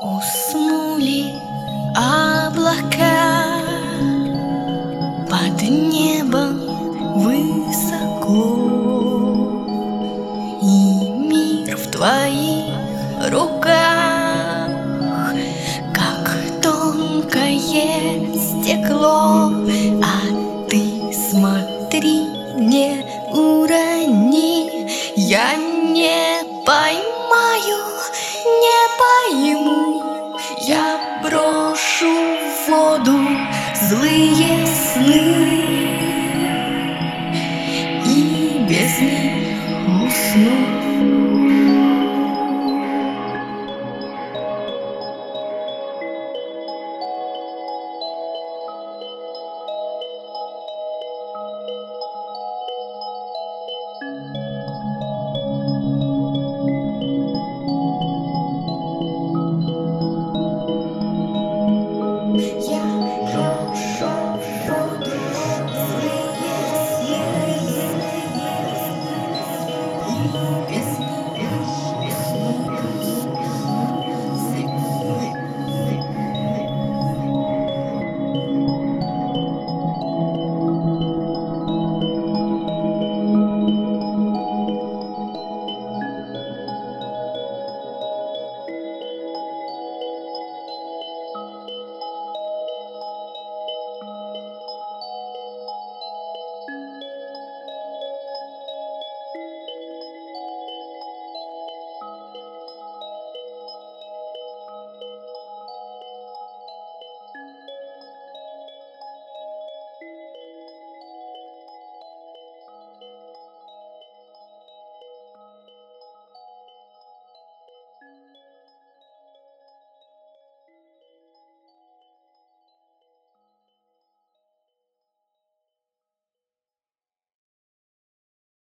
Уснули облака. Под небом высоко. И мир в твоих руках. Как тонкое стекло. А ты смотри, не урони. Я не поймаю, не пойму. Я брошу в воду злые сны